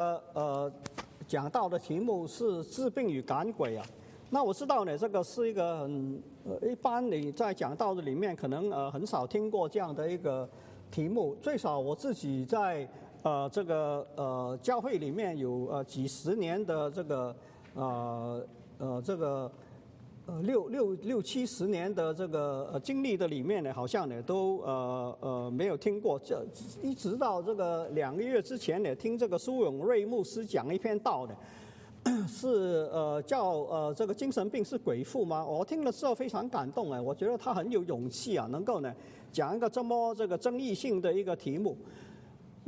呃呃，讲到的题目是治病与赶鬼啊。那我知道呢，这个是一个很，一般你在讲道的里面可能呃很少听过这样的一个题目。最少我自己在呃这个呃教会里面有呃几十年的这个呃呃这个。呃，六六六七十年的这个呃经历的里面呢，好像呢都呃呃没有听过，这一直到这个两个月之前呢，听这个苏永瑞牧师讲一篇道呢，是呃叫呃这个精神病是鬼附吗？我听了之后非常感动哎，我觉得他很有勇气啊，能够呢讲一个这么这个争议性的一个题目。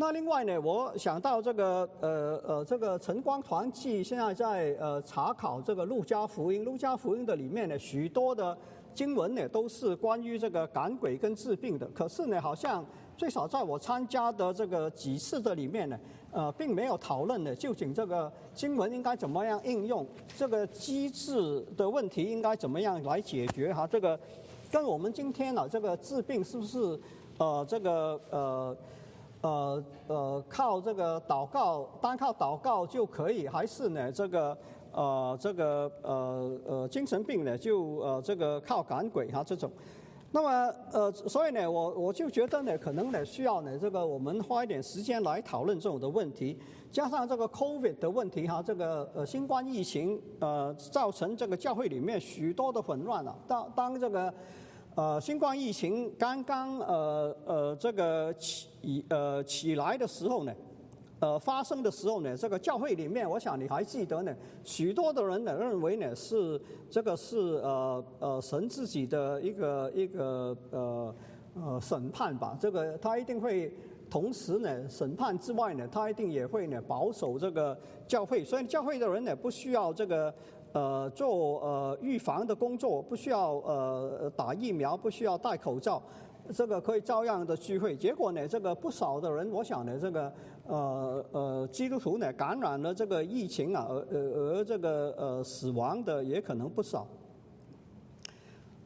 那另外呢，我想到这个呃呃，这个晨光团契现在在呃查考这个路加福音，路加福音的里面呢，许多的经文呢都是关于这个赶鬼跟治病的。可是呢，好像最少在我参加的这个几次的里面呢，呃，并没有讨论呢，究竟这个经文应该怎么样应用，这个机制的问题应该怎么样来解决哈？这个跟我们今天呢，这个治病是不是呃这个呃？呃呃，靠这个祷告，单靠祷告就可以，还是呢？这个呃，这个呃呃，精神病呢，就呃这个靠赶鬼哈这种。那么呃，所以呢，我我就觉得呢，可能呢需要呢，这个我们花一点时间来讨论这种的问题，加上这个 COVID 的问题哈，这个呃新冠疫情呃造成这个教会里面许多的混乱了。当当这个。呃，新冠疫情刚刚呃呃这个起呃起来的时候呢，呃发生的时候呢，这个教会里面，我想你还记得呢，许多的人呢认为呢是这个是呃呃神自己的一个一个呃呃审判吧，这个他一定会同时呢审判之外呢，他一定也会呢保守这个教会，所以教会的人呢不需要这个。呃，做呃预防的工作不需要呃打疫苗，不需要戴口罩，这个可以照样的聚会。结果呢，这个不少的人，我想呢，这个呃呃基督徒呢感染了这个疫情啊，而而这个呃死亡的也可能不少。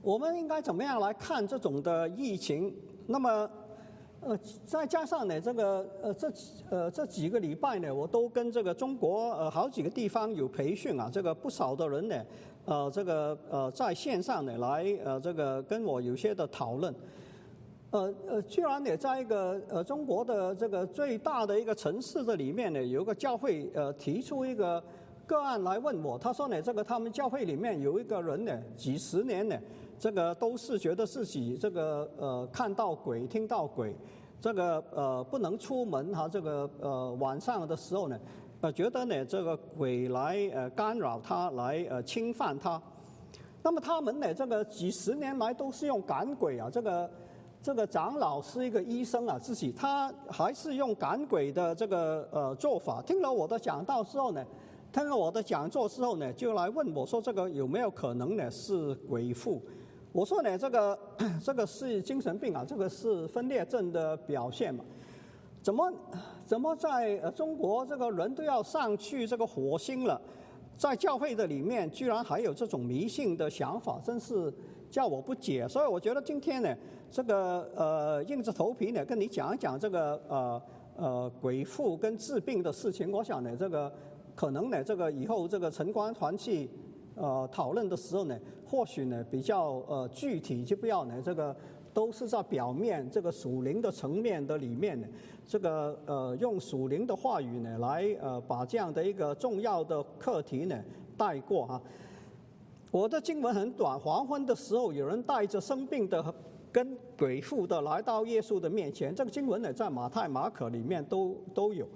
我们应该怎么样来看这种的疫情？那么。呃，再加上呢，这个呃，这呃这几个礼拜呢，我都跟这个中国呃好几个地方有培训啊，这个不少的人呢，呃，这个呃在线上呢来呃这个跟我有些的讨论，呃呃，居然呢在一个呃中国的这个最大的一个城市的里面呢，有一个教会呃提出一个个案来问我，他说呢，这个他们教会里面有一个人呢，几十年呢。这个都是觉得自己这个呃看到鬼听到鬼，这个呃不能出门哈，这个呃晚上的时候呢，呃觉得呢这个鬼来呃干扰他来呃侵犯他，那么他们呢这个几十年来都是用赶鬼啊，这个这个长老是一个医生啊，自己他还是用赶鬼的这个呃做法，听了我的讲道之后呢。听了我的讲座之后呢，就来问我说：“这个有没有可能呢是鬼附？”我说呢，这个 这个是精神病啊，这个是分裂症的表现嘛？怎么怎么在中国这个人都要上去这个火星了，在教会的里面居然还有这种迷信的想法，真是叫我不解。所以我觉得今天呢，这个呃硬着头皮呢跟你讲一讲这个呃呃鬼父跟治病的事情，我想呢这个可能呢这个以后这个晨光团去。呃，讨论的时候呢，或许呢比较呃具体，就不要呢这个都是在表面这个属灵的层面的里面呢，这个呃用属灵的话语呢来呃把这样的一个重要的课题呢带过哈。我的经文很短，黄昏的时候，有人带着生病的跟鬼附的来到耶稣的面前，这个经文呢在马太、马可里面都都有。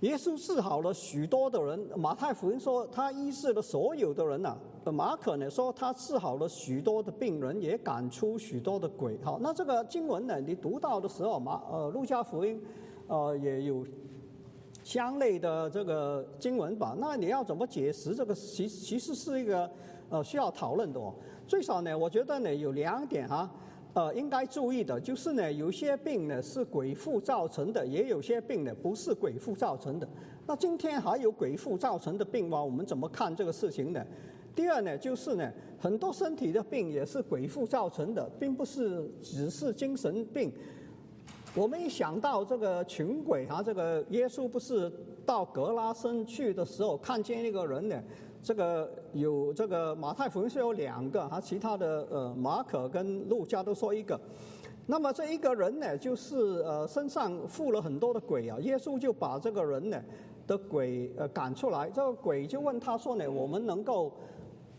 耶稣治好了许多的人，马太福音说他医治了所有的人呐。马可呢说他治好了许多的病人，也赶出许多的鬼。好，那这个经文呢，你读到的时候，马呃路加福音，呃也有相类的这个经文吧？那你要怎么解释这个？其其实是一个呃需要讨论的哦。最少呢，我觉得呢有两点哈。呃，应该注意的就是呢，有些病呢是鬼附造成的，也有些病呢不是鬼附造成的。那今天还有鬼附造成的病吗？我们怎么看这个事情呢？第二呢，就是呢，很多身体的病也是鬼附造成的，并不是只是精神病。我们一想到这个群鬼啊，这个耶稣不是到格拉森去的时候，看见一个人呢，这个有这个马太福音是有两个，啊，其他的呃马可跟路加都说一个。那么这一个人呢，就是呃身上附了很多的鬼啊，耶稣就把这个人呢的鬼呃赶出来，这个鬼就问他说呢，我们能够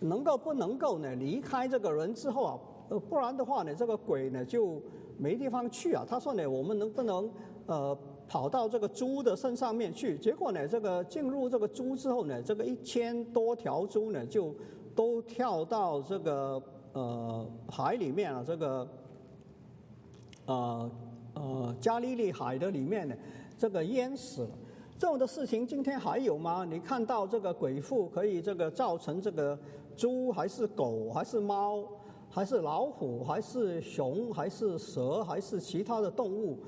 能够不能够呢离开这个人之后啊，呃不然的话呢，这个鬼呢就。没地方去啊！他说呢，我们能不能呃跑到这个猪的身上面去？结果呢，这个进入这个猪之后呢，这个一千多条猪呢就都跳到这个呃海里面了，这个呃呃加利利海的里面呢，这个淹死了。这种的事情今天还有吗？你看到这个鬼妇可以这个造成这个猪还是狗还是猫？还是老虎，还是熊，还是蛇，还是其他的动物，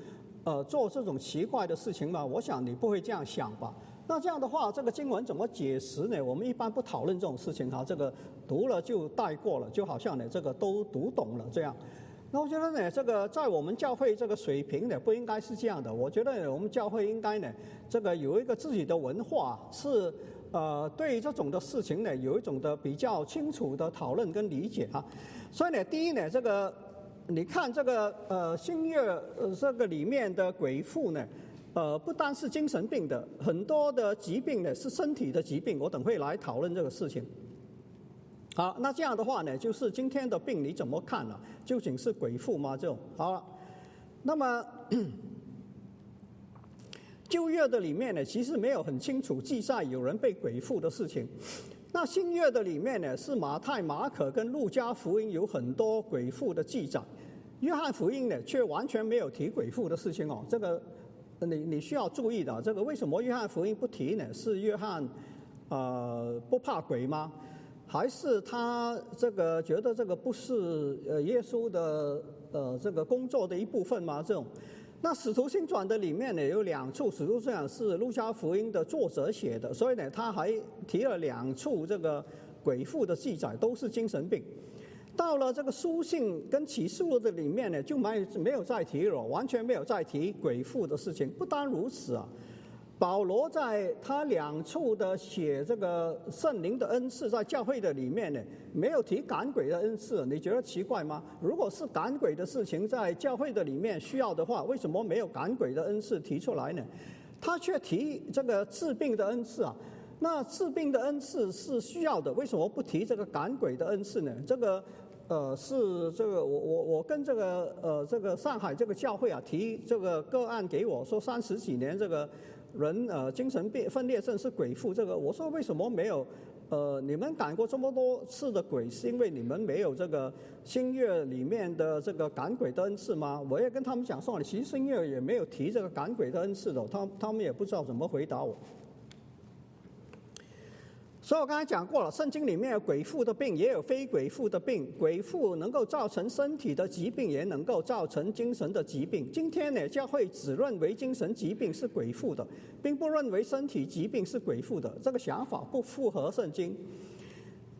呃，做这种奇怪的事情吗？我想你不会这样想吧？那这样的话，这个经文怎么解释呢？我们一般不讨论这种事情哈，这个读了就带过了，就好像呢这个都读懂了这样。那我觉得呢，这个在我们教会这个水平呢，不应该是这样的。我觉得我们教会应该呢，这个有一个自己的文化是。呃，对这种的事情呢，有一种的比较清楚的讨论跟理解啊。所以呢，第一呢，这个你看这个呃新月这个里面的鬼妇呢，呃不单是精神病的，很多的疾病呢是身体的疾病。我等会来讨论这个事情。好，那这样的话呢，就是今天的病你怎么看呢？究竟是鬼妇吗？这种好了，那么。旧约的里面呢，其实没有很清楚记载有人被鬼附的事情。那新约的里面呢，是马太、马可跟路加福音有很多鬼附的记载。约翰福音呢，却完全没有提鬼附的事情哦。这个你你需要注意的。这个为什么约翰福音不提呢？是约翰呃不怕鬼吗？还是他这个觉得这个不是呃耶稣的呃这个工作的一部分吗？这种？那《使徒行传》的里面呢，有两处《使徒行传》是路加福音的作者写的，所以呢，他还提了两处这个鬼父的记载，都是精神病。到了这个书信跟启示录的里面呢，就没没有再提了，完全没有再提鬼父的事情。不单如此啊。保罗在他两处的写这个圣灵的恩赐，在教会的里面呢，没有提赶鬼的恩赐，你觉得奇怪吗？如果是赶鬼的事情在教会的里面需要的话，为什么没有赶鬼的恩赐提出来呢？他却提这个治病的恩赐啊？那治病的恩赐是需要的，为什么不提这个赶鬼的恩赐呢？这个呃是这个我我我跟这个呃这个上海这个教会啊提这个个案给我说三十几年这个。人呃，精神病分裂症是鬼附这个，我说为什么没有？呃，你们赶过这么多次的鬼，是因为你们没有这个星月里面的这个赶鬼的恩赐吗？我也跟他们讲说，其实星月也没有提这个赶鬼的恩赐的，他他们也不知道怎么回答我。所以我刚才讲过了，圣经里面有鬼附的病，也有非鬼附的病。鬼附能够造成身体的疾病，也能够造成精神的疾病。今天呢，教会只认为精神疾病是鬼附的，并不认为身体疾病是鬼附的。这个想法不符合圣经。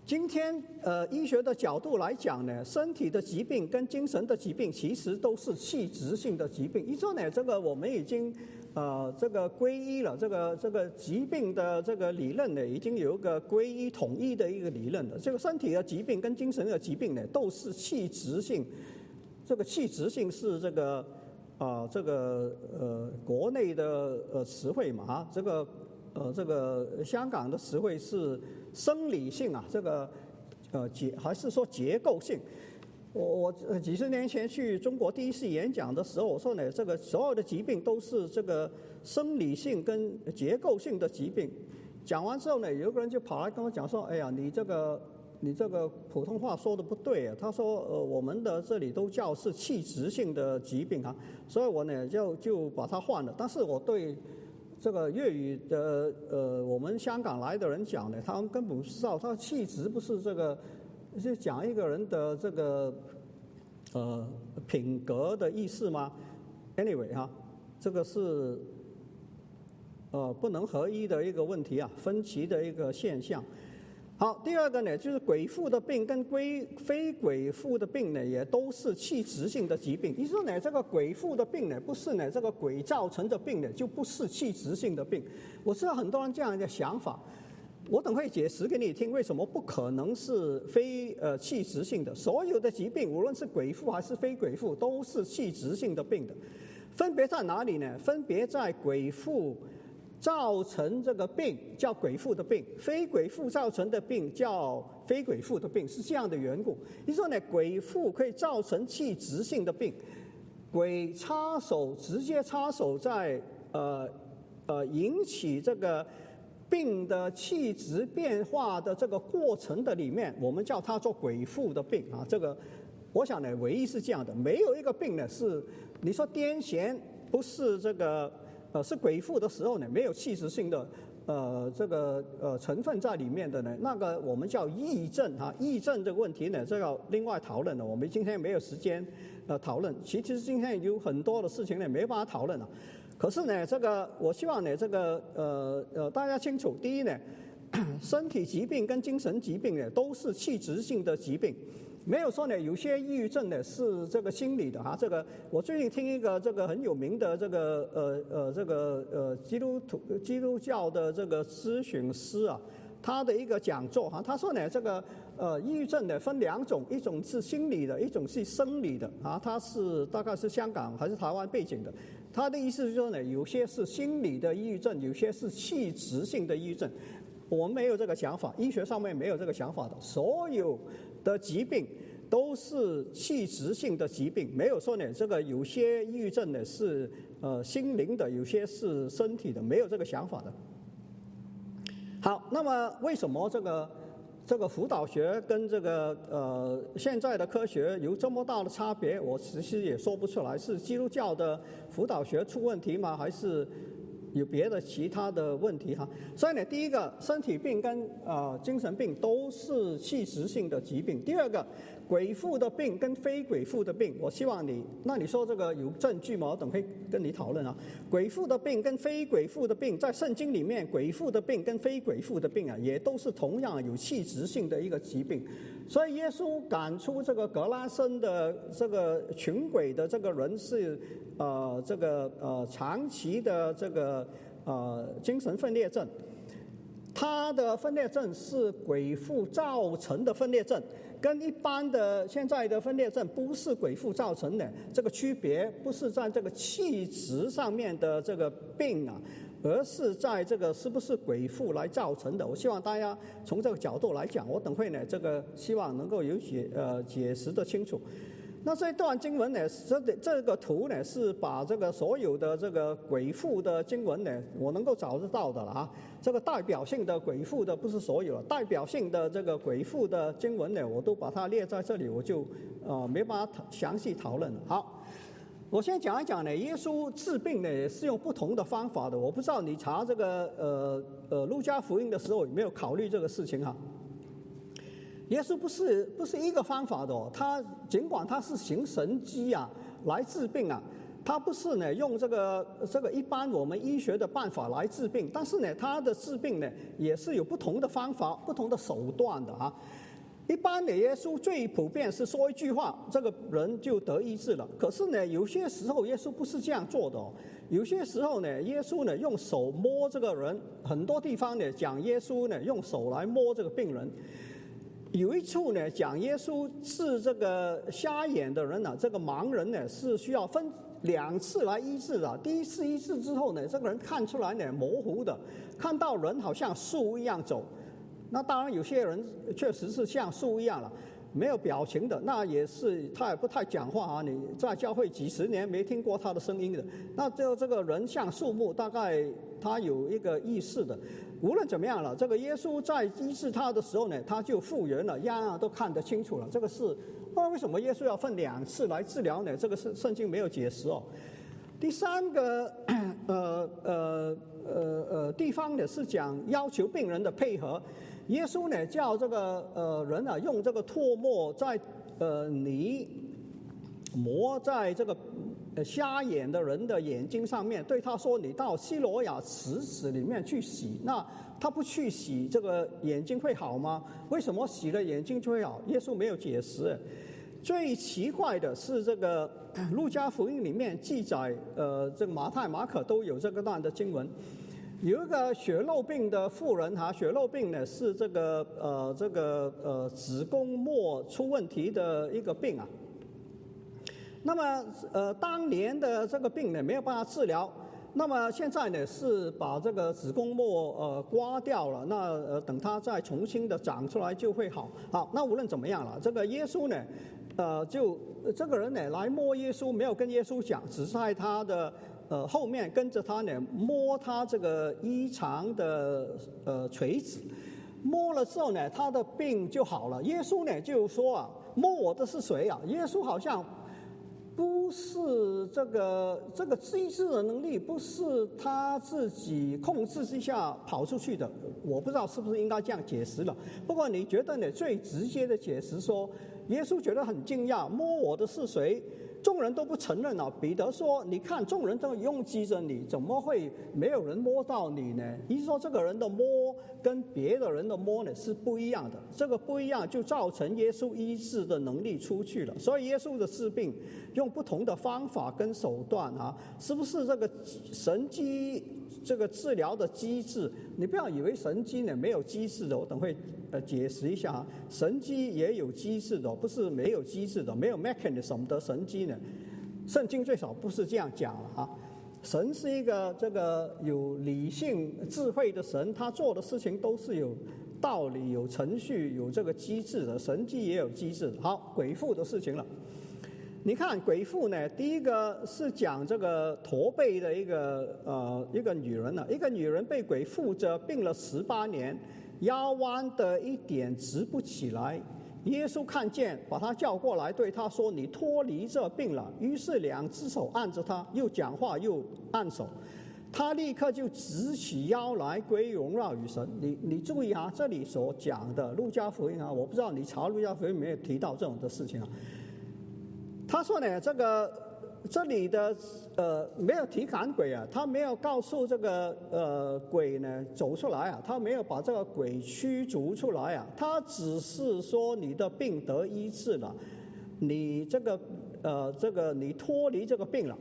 今天呃，医学的角度来讲呢，身体的疾病跟精神的疾病其实都是器质性的疾病。一说呢，这个我们已经。呃，这个归一了，这个这个疾病的这个理论呢，已经有一个归一统一的一个理论了。这个身体的疾病跟精神的疾病呢，都是气质性。这个气质性是这个啊，这个呃国内的呃词汇嘛啊，这个呃这个香港的词汇是生理性啊，这个呃结还是说结构性？我我几十年前去中国第一次演讲的时候，我说呢，这个所有的疾病都是这个生理性跟结构性的疾病。讲完之后呢，有个人就跑来跟我讲说：“哎呀，你这个你这个普通话说的不对啊。”他说：“呃，我们的这里都叫是器质性的疾病啊。”所以我呢就就把它换了。但是我对这个粤语的呃我们香港来的人讲呢，他们根本不知道，他气质不是这个。是讲一个人的这个呃品格的意思吗？Anyway 哈，这个是呃不能合一的一个问题啊，分歧的一个现象。好，第二个呢，就是鬼父的病跟非非鬼父的病呢，也都是器质性的疾病。你说呢，这个鬼父的病呢，不是呢，这个鬼造成的病呢，就不是器质性的病。我知道很多人这样的想法，我等会解释给你听，为什么不可能是非呃器质性的？所有的疾病，无论是鬼附还是非鬼附，都是器质性的病的。分别在哪里呢？分别在鬼附。造成这个病叫鬼附的病，非鬼附造成的病叫非鬼附的病，是这样的缘故。你说呢？鬼附可以造成器质性的病，鬼插手直接插手在呃呃引起这个病的气质变化的这个过程的里面，我们叫它做鬼附的病啊。这个我想呢，唯一是这样的，没有一个病呢是你说癫痫不是这个。呃，是鬼附的时候呢，没有器质性的呃这个呃成分在里面的呢，那个我们叫癔症哈，癔症这个问题呢，这要另外讨论了。我们今天没有时间呃讨论，其实今天有很多的事情呢没办法讨论了。可是呢，这个我希望呢，这个呃呃大家清楚，第一呢，身体疾病跟精神疾病呢都是器质性的疾病。没有说呢，有些抑郁症呢是这个心理的哈。这个我最近听一个这个很有名的这个呃呃这个呃基督徒基督教的这个咨询师啊，他的一个讲座哈，他说呢这个呃抑郁症呢分两种，一种是心理的，一种是生理的啊。他是大概是香港还是台湾背景的，他的意思是说呢，有些是心理的抑郁症，有些是器质性的抑郁症。我们没有这个想法，医学上面没有这个想法的，所有。的疾病都是器质性的疾病，没有说呢。这个有些抑郁症呢是呃心灵的，有些是身体的，没有这个想法的。好，那么为什么这个这个辅导学跟这个呃现在的科学有这么大的差别？我其实也说不出来，是基督教的辅导学出问题吗？还是？有别的其他的问题哈，所以呢，第一个身体病跟呃精神病都是器质性的疾病。第二个。鬼附的病跟非鬼附的病，我希望你，那你说这个有证据吗？我等会跟你讨论啊。鬼附的病跟非鬼附的病，在圣经里面，鬼附的病跟非鬼附的病啊，也都是同样有器质性的一个疾病。所以耶稣赶出这个格拉森的这个群鬼的这个人是，呃，这个呃长期的这个呃精神分裂症，他的分裂症是鬼父造成的分裂症。跟一般的现在的分裂症不是鬼父造成的，这个区别不是在这个气质上面的这个病啊，而是在这个是不是鬼父来造成的。我希望大家从这个角度来讲，我等会呢这个希望能够有解呃解释的清楚。那这段经文呢，这这个图呢是把这个所有的这个鬼父的经文呢，我能够找得到的了啊。这个代表性的鬼父的不是所有，代表性的这个鬼父的经文呢，我都把它列在这里，我就呃没办法详细讨论。好，我先讲一讲呢，耶稣治病呢是用不同的方法的。我不知道你查这个呃呃路加福音的时候有没有考虑这个事情哈。耶稣不是不是一个方法的，他尽管他是行神迹啊来治病啊，他不是呢用这个这个一般我们医学的办法来治病，但是呢他的治病呢也是有不同的方法、不同的手段的啊。一般的耶稣最普遍是说一句话，这个人就得医治了。可是呢有些时候耶稣不是这样做的哦，有些时候呢耶稣呢用手摸这个人，很多地方呢讲耶稣呢用手来摸这个病人。有一处呢，讲耶稣治这个瞎眼的人呢，这个盲人呢是需要分两次来医治的。第一次医治之后呢，这个人看出来呢模糊的，看到人好像树一样走。那当然有些人确实是像树一样了，没有表情的，那也是他也不太讲话啊。你在教会几十年没听过他的声音的，那就这个人像树木，大概他有一个意识的。无论怎么样了，这个耶稣在医治他的时候呢，他就复原了，样样都看得清楚了。这个是，那为什么耶稣要分两次来治疗呢？这个是圣经没有解释哦。第三个，呃呃呃呃地方呢是讲要求病人的配合。耶稣呢叫这个呃人啊用这个唾沫在呃泥磨在这个呃瞎眼的人的眼睛上面，对他说：“你到西罗亚池子里面去洗。”那他不去洗，这个眼睛会好吗？为什么洗了眼睛就会好？耶稣没有解释。最奇怪的是，这个路加福音里面记载，呃，这个马太、马可都有这个段的经文。有一个血肉病的妇人哈，血肉病呢是这个呃这个呃子宫膜出问题的一个病啊。那么呃当年的这个病呢没有办法治疗，那么现在呢是把这个子宫膜呃刮掉了，那呃等它再重新的长出来就会好。好，那无论怎么样了，这个耶稣呢，呃就这个人呢来摸耶稣，没有跟耶稣讲，只是在他的。呃，后面跟着他呢，摸他这个衣长的呃锤子，摸了之后呢，他的病就好了。耶稣呢就说啊，摸我的是谁啊？耶稣好像不是这个这个机智的能力，不是他自己控制之下跑出去的。我不知道是不是应该这样解释了。不过你觉得呢？最直接的解释说，耶稣觉得很惊讶，摸我的是谁？众人都不承认了。彼得说：“你看，众人都拥挤着你，怎么会没有人摸到你呢？”意思说，这个人的摸跟别的人的摸呢是不一样的。这个不一样，就造成耶稣医治的能力出去了。所以，耶稣的治病用不同的方法跟手段啊，是不是这个神机这个治疗的机制？你不要以为神机呢没有机制的，我等会。呃，解释一下啊，神机也有机制的，不是没有机制的，没有 mechanism 的神机呢。圣经最少不是这样讲了啊。神是一个这个有理性智慧的神，他做的事情都是有道理、有程序、有这个机制的。神机也有机制。好，鬼父的事情了。你看鬼父呢，第一个是讲这个驼背的一个呃一个女人呢，一个女人被鬼附着，病了十八年。腰弯的一点直不起来，耶稣看见，把他叫过来，对他说：“你脱离这病了。”于是两只手按着他，又讲话又按手，他立刻就直起腰来，归荣耀与神。你你注意啊，这里所讲的路加福音啊，我不知道你查路加福音没有提到这种的事情啊。他说呢，这个。这里的呃没有提赶鬼啊，他没有告诉这个呃鬼呢走出来啊，他没有把这个鬼驱逐出来啊，他只是说你的病得医治了，你这个呃这个你脱离这个病了，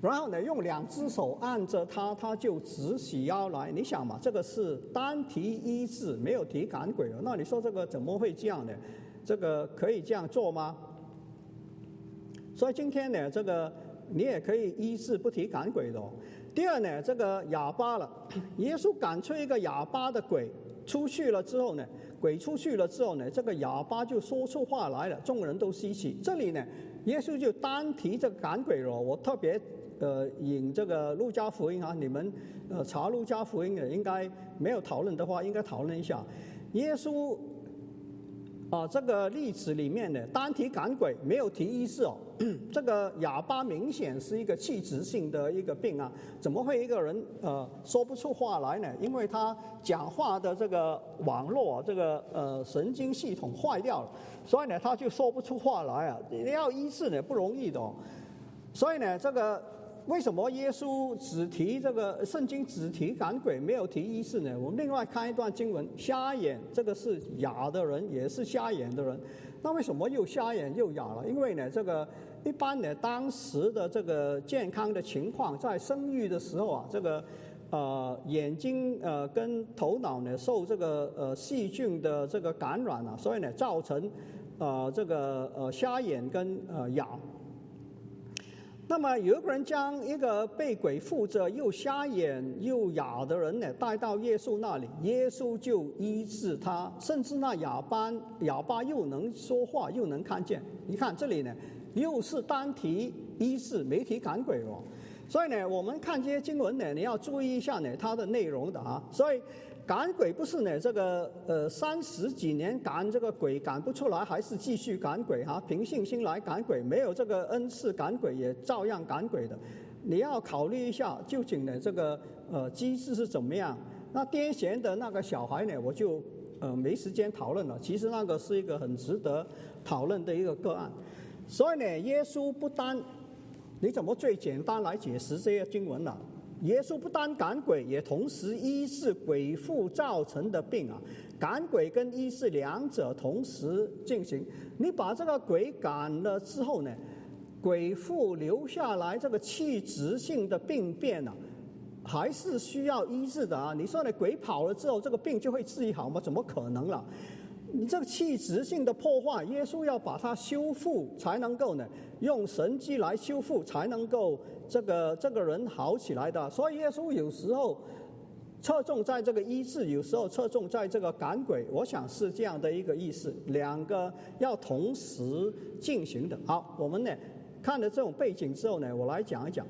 然后呢用两只手按着他，他就直起腰来。你想嘛，这个是单提医治，没有提赶鬼了，那你说这个怎么会这样呢？这个可以这样做吗？所以今天呢，这个你也可以医治不提赶鬼的。第二呢，这个哑巴了，耶稣赶出一个哑巴的鬼出去了之后呢，鬼出去了之后呢，这个哑巴就说出话来了，众人都稀奇。这里呢，耶稣就单提这个赶鬼了。我特别呃引这个路加福音啊，你们呃查路加福音的应该没有讨论的话，应该讨论一下耶稣。啊，这个例子里面呢，单提赶鬼，没有提医治哦。这个哑巴明显是一个器质性的一个病啊，怎么会一个人呃说不出话来呢？因为他讲话的这个网络，这个呃神经系统坏掉了，所以呢他就说不出话来啊。要医治呢不容易的，哦所以呢这个。为什么耶稣只提这个圣经只提赶鬼，没有提医治呢？我们另外看一段经文，瞎眼这个是哑的人，也是瞎眼的人。那为什么又瞎眼又哑了？因为呢，这个一般呢，当时的这个健康的情况，在生育的时候啊，这个呃眼睛呃跟头脑呢受这个呃细菌的这个感染啊，所以呢造成呃这个呃瞎眼跟呃哑。那么有一个人将一个被鬼附着、又瞎眼又哑的人呢带到耶稣那里，耶稣就医治他，甚至那哑巴哑巴又能说话又能看见。你看这里呢，又是单提医治，没提赶鬼哦。所以呢，我们看这些经文呢，你要注意一下呢它的内容的啊。所以。赶鬼不是呢，这个呃三十几年赶这个鬼赶不出来，还是继续赶鬼哈？凭信心来赶鬼，没有这个恩赐赶鬼也照样赶鬼的。你要考虑一下，究竟呢这个呃机制是怎么样？那癫痫的那个小孩呢，我就呃没时间讨论了。其实那个是一个很值得讨论的一个个案。所以呢，耶稣不单你怎么最简单来解释这些经文呢？耶稣不单赶鬼，也同时医治鬼父造成的病啊！赶鬼跟医治两者同时进行。你把这个鬼赶了之后呢，鬼父留下来这个器质性的病变呢，还是需要医治的啊！你说呢？鬼跑了之后，这个病就会治愈好吗？怎么可能了？你这个器质性的破坏，耶稣要把它修复才能够呢，用神迹来修复才能够这个这个人好起来的。所以耶稣有时候侧重在这个医治，有时候侧重在这个赶鬼。我想是这样的一个意思，两个要同时进行的。好，我们呢看了这种背景之后呢，我来讲一讲，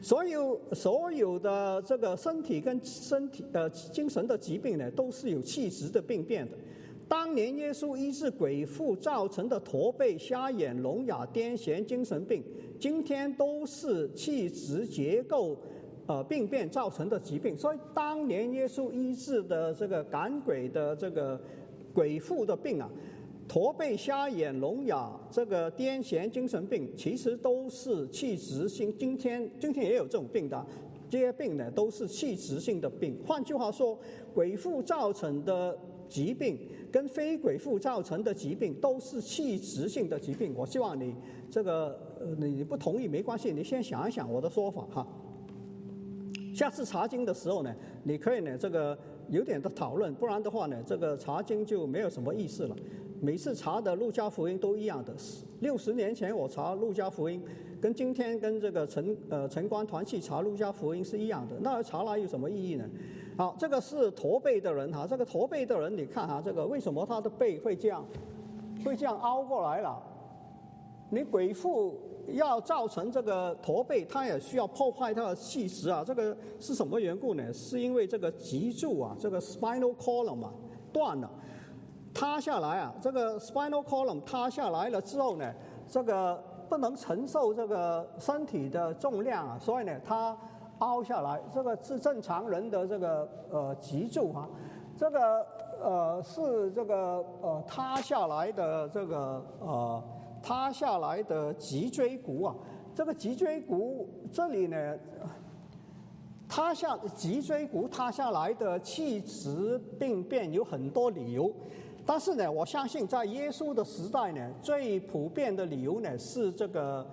所有所有的这个身体跟身体呃精神的疾病呢，都是有气质的病变的。当年耶稣医治鬼父造成的驼背、瞎眼、聋哑、癫痫、精神病，今天都是气质结构呃病变造成的疾病。所以当年耶稣医治的这个赶鬼的这个鬼妇的病啊，驼背、瞎眼、聋哑、这个癫痫、精神病，其实都是气质性。今天今天也有这种病的，这些病呢都是气质性的病。换句话说，鬼妇造成的疾病。跟非鬼妇造成的疾病都是器质性的疾病。我希望你这个你不同意没关系，你先想一想我的说法哈。下次查经的时候呢，你可以呢这个有点的讨论，不然的话呢，这个查经就没有什么意思了。每次查的路加福音都一样的，六十年前我查路加福音，跟今天跟这个陈呃陈光团去查路加福音是一样的，那查来有什么意义呢？好，这个是驼背的人哈，这个驼背的人，你看哈，这个为什么他的背会这样，会这样凹过来了？你鬼父要造成这个驼背，它也需要破坏它的气质啊。这个是什么缘故呢？是因为这个脊柱啊，这个 spinal column 啊断了，塌下来啊。这个 spinal column 塌下来了之后呢，这个不能承受这个身体的重量啊，所以呢，它。凹下来，这个是正常人的这个呃脊柱啊，这个呃是这个呃塌下来的这个呃塌下来的脊椎骨啊，这个脊椎骨这里呢，塌下脊椎骨塌下来的气质病变有很多理由，但是呢，我相信在耶稣的时代呢，最普遍的理由呢是这个。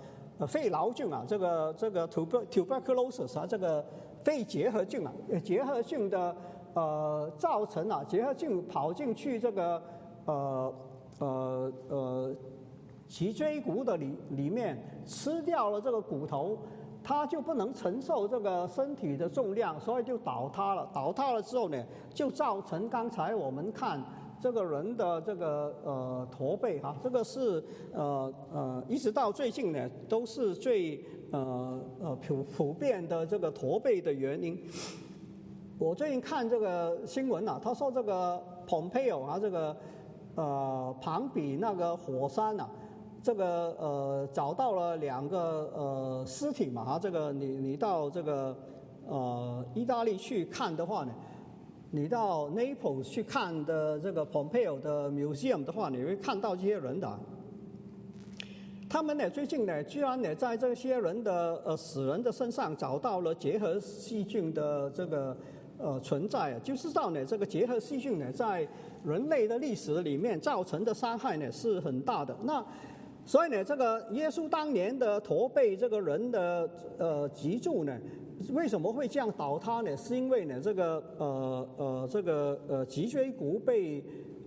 肺痨菌啊，这个这个 tuberculosis 啊，这个肺结核菌啊，结核菌的呃造成啊，结核菌跑进去这个呃呃呃脊椎骨的里里面，吃掉了这个骨头，它就不能承受这个身体的重量，所以就倒塌了。倒塌了之后呢，就造成刚才我们看。这个人的这个呃驼背哈，这个是呃呃一直到最近呢，都是最呃呃普普遍的这个驼背的原因。我最近看这个新闻呐，他说这个蓬佩奥啊，这个呃庞比那个火山呐，这个呃找到了两个呃尸体嘛哈，这个你你到这个呃意大利去看的话呢。你到 Naples 去看的这个 Pompeo 的 museum 的话，你会看到这些人的。他们呢，最近呢，居然呢，在这些人的呃死人的身上找到了结核细菌的这个呃存在啊，就知道呢，这个结核细菌呢，在人类的历史里面造成的伤害呢是很大的。那所以呢，这个耶稣当年的驼背这个人的呃脊柱呢。为什么会这样倒塌呢？是因为呢，这个呃呃，这个呃脊椎骨被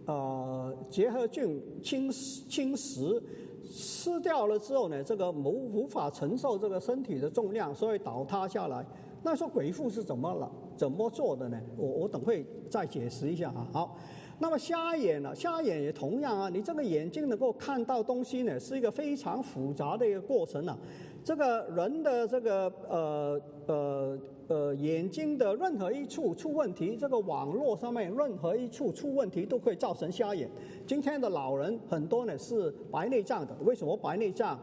呃结核菌侵侵蚀，吃掉了之后呢，这个无无法承受这个身体的重量，所以倒塌下来。那说鬼父是怎么了？怎么做的呢？我我等会再解释一下啊。好，那么瞎眼呢？瞎眼也同样啊，你这个眼睛能够看到东西呢，是一个非常复杂的一个过程啊。这个人的这个呃呃呃眼睛的任何一处出问题，这个网络上面任何一处出问题都会造成瞎眼。今天的老人很多呢是白内障的，为什么白内障？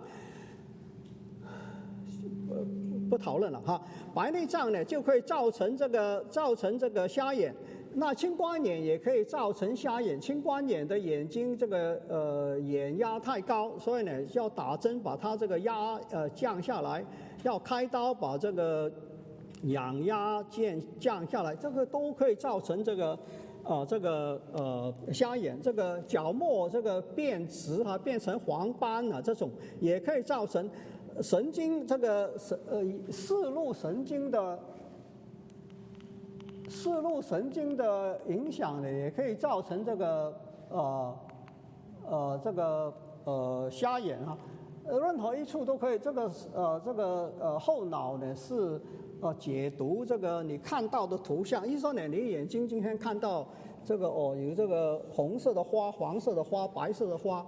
不讨论了哈。白内障呢就会造成这个造成这个瞎眼。那青光眼也可以造成瞎眼，青光眼的眼睛这个呃眼压太高，所以呢要打针把它这个压呃降下来，要开刀把这个氧压降降下来，这个都可以造成这个呃这个呃瞎眼，这个角膜这个变直啊变成黄斑啊这种也可以造成神经这个神呃视路神经的。视路神经的影响呢，也可以造成这个呃呃这个呃瞎眼啊，任何一处都可以。这个呃这个呃后脑呢是呃解读这个你看到的图像。意思说呢，你眼睛今天看到这个哦有这个红色的花、黄色的花、白色的花。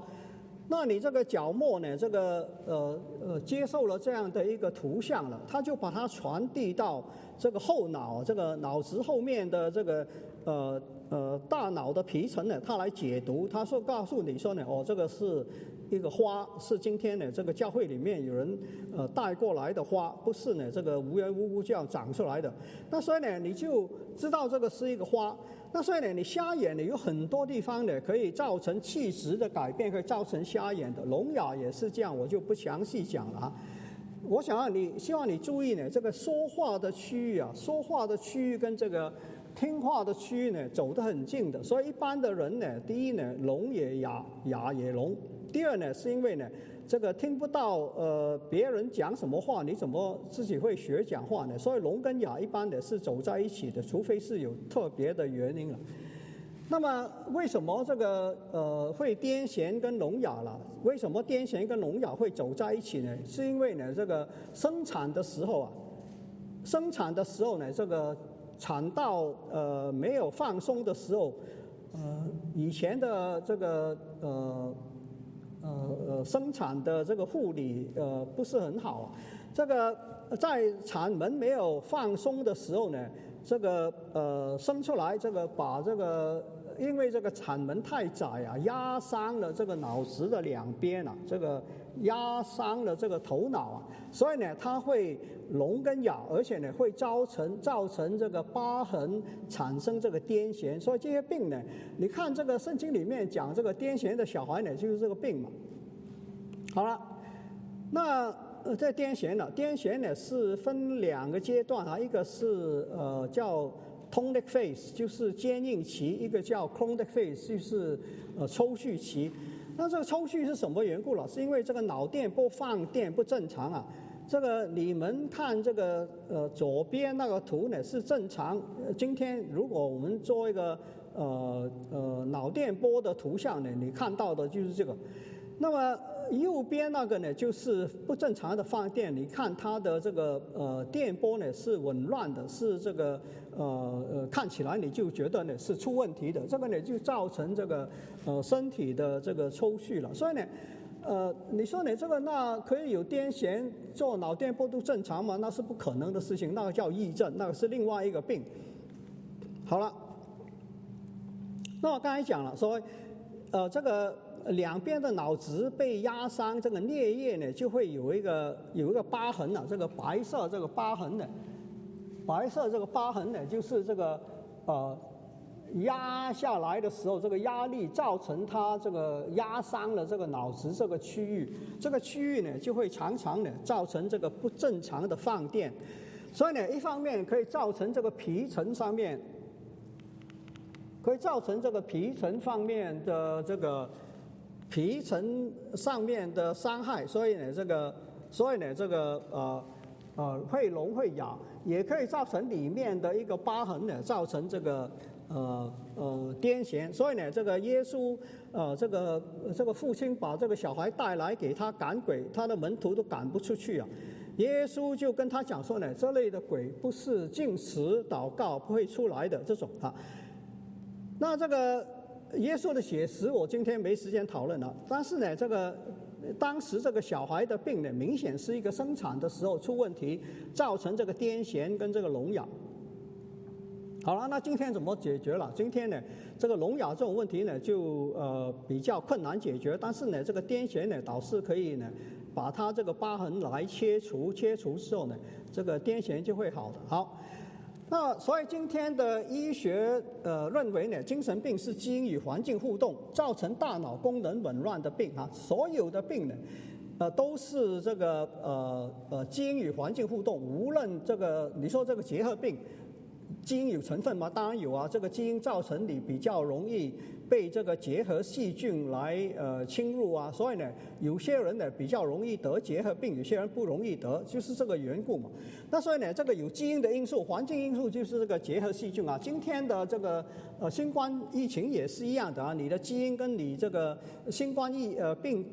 那你这个角膜呢？这个呃呃接受了这样的一个图像了，它就把它传递到这个后脑，这个脑子后面的这个呃呃大脑的皮层呢，它来解读。它说告诉你说呢，哦，这个是一个花，是今天呢这个教会里面有人呃带过来的花，不是呢这个无缘无故这样长出来的。那所以呢，你就知道这个是一个花。那所以呢，你瞎眼呢有很多地方呢可以造成气质的改变，可以造成瞎眼的。聋哑也是这样，我就不详细讲了啊。我想让你希望你注意呢，这个说话的区域啊，说话的区域跟这个听话的区域呢走得很近的。所以一般的人呢，第一呢聋也哑，哑也聋；第二呢是因为呢。这个听不到呃别人讲什么话，你怎么自己会学讲话呢？所以聋跟哑一般的是走在一起的，除非是有特别的原因了。那么为什么这个呃会癫痫跟聋哑了？为什么癫痫跟聋哑会走在一起呢？是因为呢这个生产的时候啊，生产的时候呢这个产道呃没有放松的时候，呃以前的这个呃。呃呃，生产的这个护理呃不是很好，啊。这个在产门没有放松的时候呢，这个呃生出来这个把这个因为这个产门太窄啊，压伤了这个脑子的两边啊，这个压伤了这个头脑啊，所以呢它会聋跟哑，而且呢会造成造成这个疤痕，产生这个癫痫。所以这些病呢，你看这个圣经里面讲这个癫痫的小孩呢，就是这个病嘛。好了，那这癫痫呢，癫痫呢是分两个阶段啊，一个是呃叫。tonic phase 就是坚硬期，一个叫 clonic phase 就是呃抽蓄期。那这个抽蓄是什么缘故了？是因为这个脑电波放电不正常啊。这个你们看这个呃左边那个图呢是正常。今天如果我们做一个呃呃脑电波的图像呢，你看到的就是这个。那么右边那个呢，就是不正常的放电。你看它的这个呃电波呢是紊乱的，是这个呃呃看起来你就觉得呢是出问题的。这个呢就造成这个呃身体的这个抽搐了。所以呢，呃你说你这个那可以有癫痫做脑电波都正常吗？那是不可能的事情，那个叫癔症，那个是另外一个病。好了，那我刚才讲了说，呃这个。两边的脑质被压伤，这个颞叶呢就会有一个有一个疤痕了。这个白色这个疤痕呢，白色这个疤痕呢就是这个呃压下来的时候，这个压力造成它这个压伤了这个脑质这个区域，这个区域呢就会常常呢造成这个不正常的放电，所以呢一方面可以造成这个皮层上面，可以造成这个皮层方面的这个。皮层上面的伤害，所以呢，这个，所以呢，这个呃呃会聋会哑，也可以造成里面的一个疤痕呢，造成这个呃呃癫痫。所以呢，这个耶稣呃这个这个父亲把这个小孩带来给他赶鬼，他的门徒都赶不出去啊。耶稣就跟他讲说呢，这类的鬼不是进食祷告不会出来的这种啊。那这个。耶稣的写实，我今天没时间讨论了。但是呢，这个当时这个小孩的病呢，明显是一个生产的时候出问题，造成这个癫痫跟这个聋哑。好了，那今天怎么解决了？今天呢，这个聋哑这种问题呢，就呃比较困难解决。但是呢，这个癫痫呢，倒是可以呢，把它这个疤痕来切除，切除之后呢，这个癫痫就会好的。好。那所以今天的医学呃认为呢，精神病是基因与环境互动造成大脑功能紊乱的病啊。所有的病呢，呃都是这个呃呃基因与环境互动，无论这个你说这个结核病。基因有成分吗？当然有啊。这个基因造成你比较容易被这个结核细菌来呃侵入啊，所以呢，有些人呢比较容易得结核病，有些人不容易得，就是这个缘故嘛。那所以呢，这个有基因的因素，环境因素就是这个结核细菌啊。今天的这个呃新冠疫情也是一样的啊，你的基因跟你这个新冠疫呃病。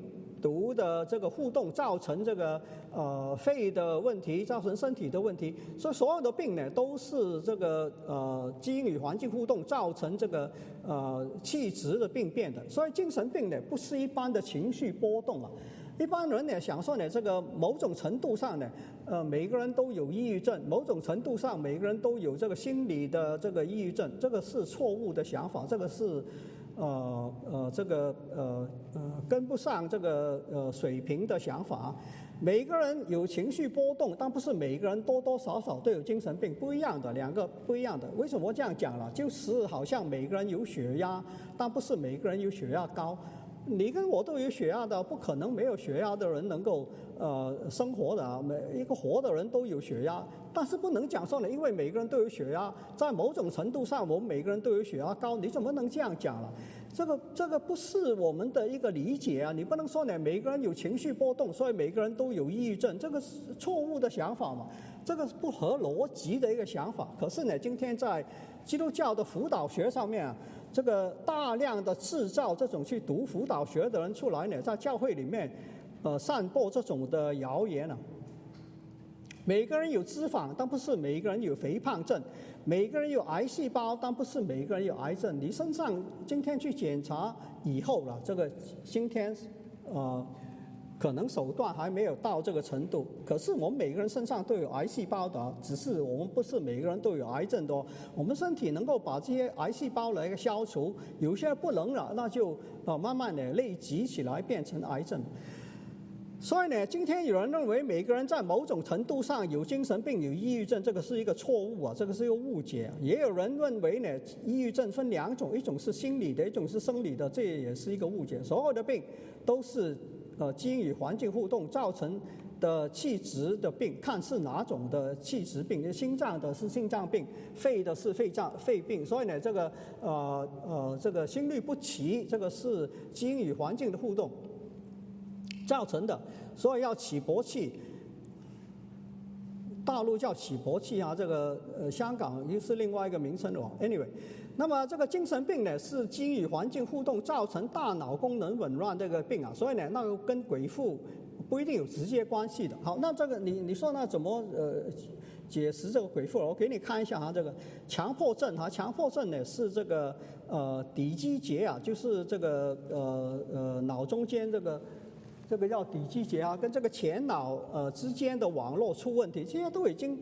毒的这个互动造成这个呃肺的问题，造成身体的问题，所以所有的病呢都是这个呃基因与环境互动造成这个呃气质的病变的。所以精神病呢不是一般的情绪波动啊，一般人呢想说呢这个某种程度上呢呃每个人都有抑郁症，某种程度上每个人都有这个心理的这个抑郁症，这个是错误的想法，这个是。呃呃，这个呃呃跟不上这个呃水平的想法。每个人有情绪波动，但不是每个人多多少少都有精神病，不一样的，两个不一样的。为什么这样讲了？就是好像每个人有血压，但不是每个人有血压高。你跟我都有血压的，不可能没有血压的人能够呃生活的啊！每一个活的人都有血压，但是不能讲说呢，因为每个人都有血压，在某种程度上，我们每个人都有血压高，你怎么能这样讲了？这个这个不是我们的一个理解啊！你不能说呢，每个人有情绪波动，所以每个人都有抑郁症，这个是错误的想法嘛？这个是不合逻辑的一个想法。可是呢，今天在基督教的辅导学上面啊。这个大量的制造这种去读辅导学的人出来呢，在教会里面，呃，散播这种的谣言啊。每个人有脂肪，但不是每个人有肥胖症；每个人有癌细胞，但不是每个人有癌症。你身上今天去检查以后了，这个今天，呃。可能手段还没有到这个程度，可是我们每个人身上都有癌细胞的，只是我们不是每个人都有癌症的。我们身体能够把这些癌细胞来消除，有些不能了，那就啊慢慢的累积起来变成癌症。所以呢，今天有人认为每个人在某种程度上有精神病、有抑郁症，这个是一个错误啊，这个是一个误解。也有人认为呢，抑郁症分两种，一种是心理的，一种是生理的，这也是一个误解。所有的病都是。呃，基因与环境互动造成的气质的病，看是哪种的气质病，心脏的是心脏病，肺的是肺脏肺病，所以呢，这个呃呃，这个心律不齐，这个是基因与环境的互动造成的，所以要起搏器。大陆叫起搏器啊，这个呃，香港又是另外一个名称了。Anyway。那么这个精神病呢，是基于环境互动造成大脑功能紊乱这个病啊，所以呢，那个跟鬼父不一定有直接关系的。好，那这个你你说那怎么呃解释这个鬼父？我给你看一下哈，这个强迫症哈，强迫症呢是这个呃底基节啊，就是这个呃呃脑中间这个这个叫底基节啊，跟这个前脑呃之间的网络出问题，这些都已经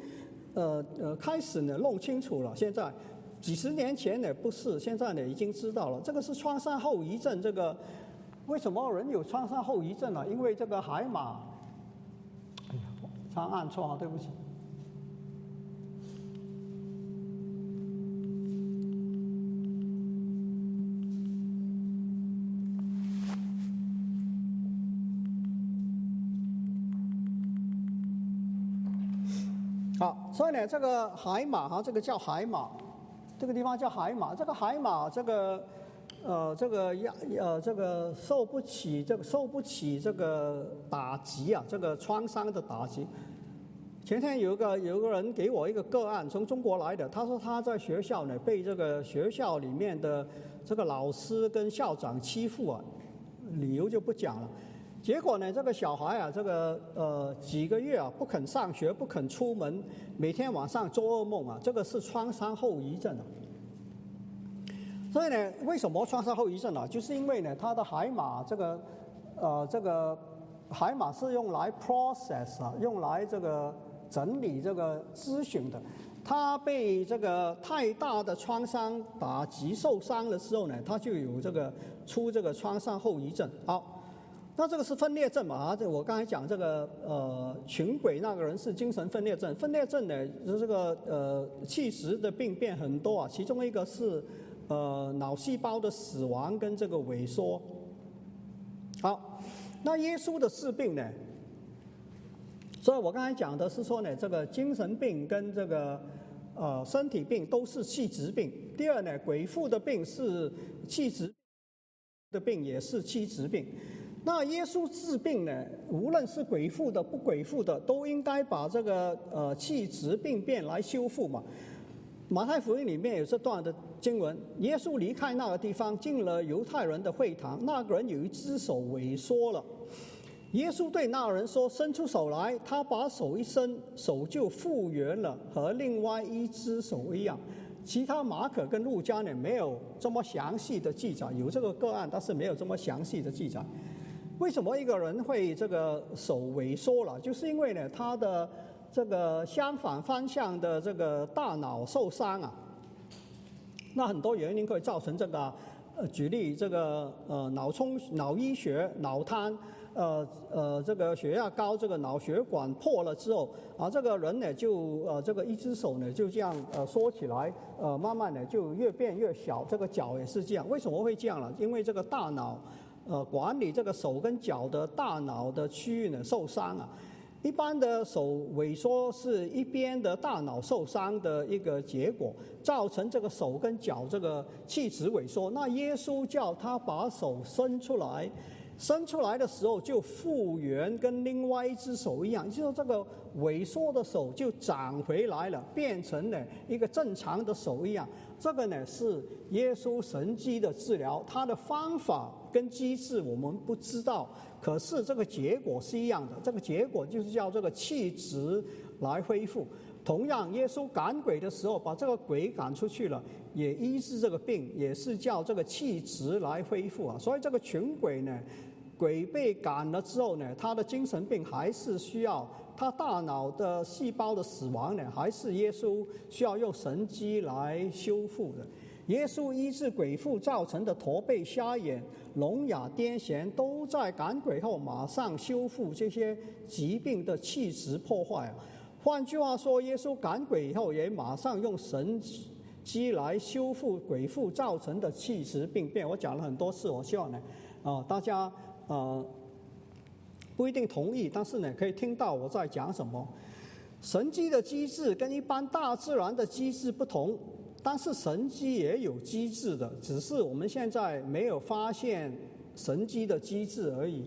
呃呃开始呢弄清楚了，现在。几十年前呢不是，现在呢已经知道了。这个是创伤后遗症。这个为什么人有创伤后遗症呢？因为这个海马，哎呀，常按错啊，对不起。好，所以呢，这个海马哈，这个叫海马。这个地方叫海马，这个海马，这个，呃，这个压，呃，这个受不起，这个受不起这个打击啊，这个创伤的打击。前天有一个有个人给我一个个案，从中国来的，他说他在学校呢被这个学校里面的这个老师跟校长欺负啊，理由就不讲了。结果呢，这个小孩啊，这个呃几个月啊不肯上学，不肯出门，每天晚上做噩梦啊，这个是创伤后遗症啊。所以呢，为什么创伤后遗症啊？就是因为呢，他的海马这个呃这个海马是用来 process 啊，用来这个整理这个咨询的。他被这个太大的创伤打击受伤的时候呢，他就有这个出这个创伤后遗症。好。那这个是分裂症嘛？啊，这我刚才讲这个呃群鬼那个人是精神分裂症。分裂症呢，这个呃气质的病变很多啊，其中一个是呃脑细胞的死亡跟这个萎缩。好，那耶稣的治病呢？所以我刚才讲的是说呢，这个精神病跟这个呃身体病都是气质病。第二呢，鬼妇的病是气质的病，也是气质病。那耶稣治病呢？无论是鬼附的、不鬼附的，都应该把这个呃气质病变来修复嘛。马太福音里面有这段的经文：耶稣离开那个地方，进了犹太人的会堂，那个人有一只手萎缩了。耶稣对那人说：“伸出手来。”他把手一伸，手就复原了，和另外一只手一样。其他马可跟路加呢没有这么详细的记载，有这个个案，但是没有这么详细的记载。为什么一个人会这个手萎缩了？就是因为呢，他的这个相反方向的这个大脑受伤啊。那很多原因可以造成这个，呃，举例这个呃脑充脑淤血、脑瘫，呃呃这个血压高，这个脑血管破了之后，啊这个人呢就呃这个一只手呢就这样呃缩起来，呃慢慢的就越变越小，这个脚也是这样。为什么会这样了？因为这个大脑。呃，管理这个手跟脚的大脑的区域呢受伤啊，一般的手萎缩是一边的大脑受伤的一个结果，造成这个手跟脚这个气质萎缩。那耶稣叫他把手伸出来。伸出来的时候就复原，跟另外一只手一样，就是这个萎缩的手就长回来了，变成了一个正常的手一样。这个呢是耶稣神机的治疗，它的方法跟机制我们不知道，可是这个结果是一样的。这个结果就是叫这个气质来恢复。同样，耶稣赶鬼的时候把这个鬼赶出去了，也医治这个病，也是叫这个气质来恢复啊。所以这个群鬼呢，鬼被赶了之后呢，他的精神病还是需要他大脑的细胞的死亡呢，还是耶稣需要用神机来修复的。耶稣医治鬼父造成的驼背、瞎眼、聋哑、癫痫，都在赶鬼后马上修复这些疾病的气质破坏。换句话说，耶稣赶鬼以后，也马上用神机来修复鬼父造成的气质病变。我讲了很多次，我希望呢，啊，大家呃不一定同意，但是呢，可以听到我在讲什么。神机的机制跟一般大自然的机制不同，但是神机也有机制的，只是我们现在没有发现神机的机制而已。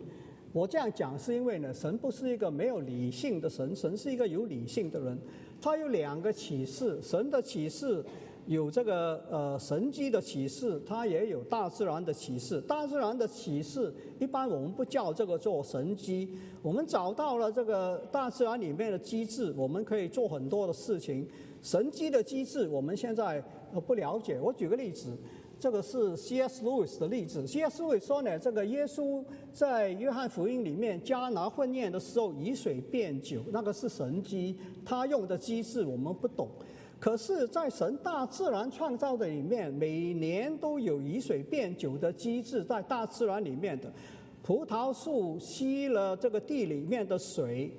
我这样讲是因为呢，神不是一个没有理性的神，神是一个有理性的人。他有两个启示，神的启示有这个呃神机的启示，他也有大自然的启示。大自然的启示一般我们不叫这个做神机，我们找到了这个大自然里面的机制，我们可以做很多的事情。神机的机制我们现在呃不了解。我举个例子。这个是 C.S. Lewis 的例子。C.S. Lewis 说呢，这个耶稣在约翰福音里面加拿婚宴的时候以水变酒，那个是神机，他用的机制我们不懂。可是，在神大自然创造的里面，每年都有以水变酒的机制，在大自然里面的葡萄树吸了这个地里面的水，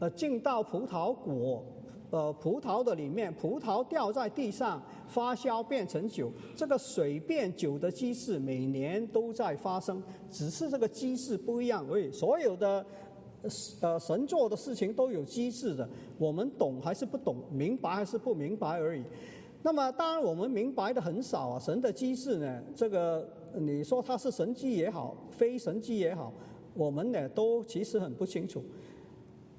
呃，进到葡萄果。呃，葡萄的里面，葡萄掉在地上发酵变成酒，这个水变酒的机制每年都在发生，只是这个机制不一样而已。所有的呃神做的事情都有机制的，我们懂还是不懂，明白还是不明白而已。那么当然我们明白的很少啊，神的机制呢，这个你说它是神机也好，非神机也好，我们呢都其实很不清楚。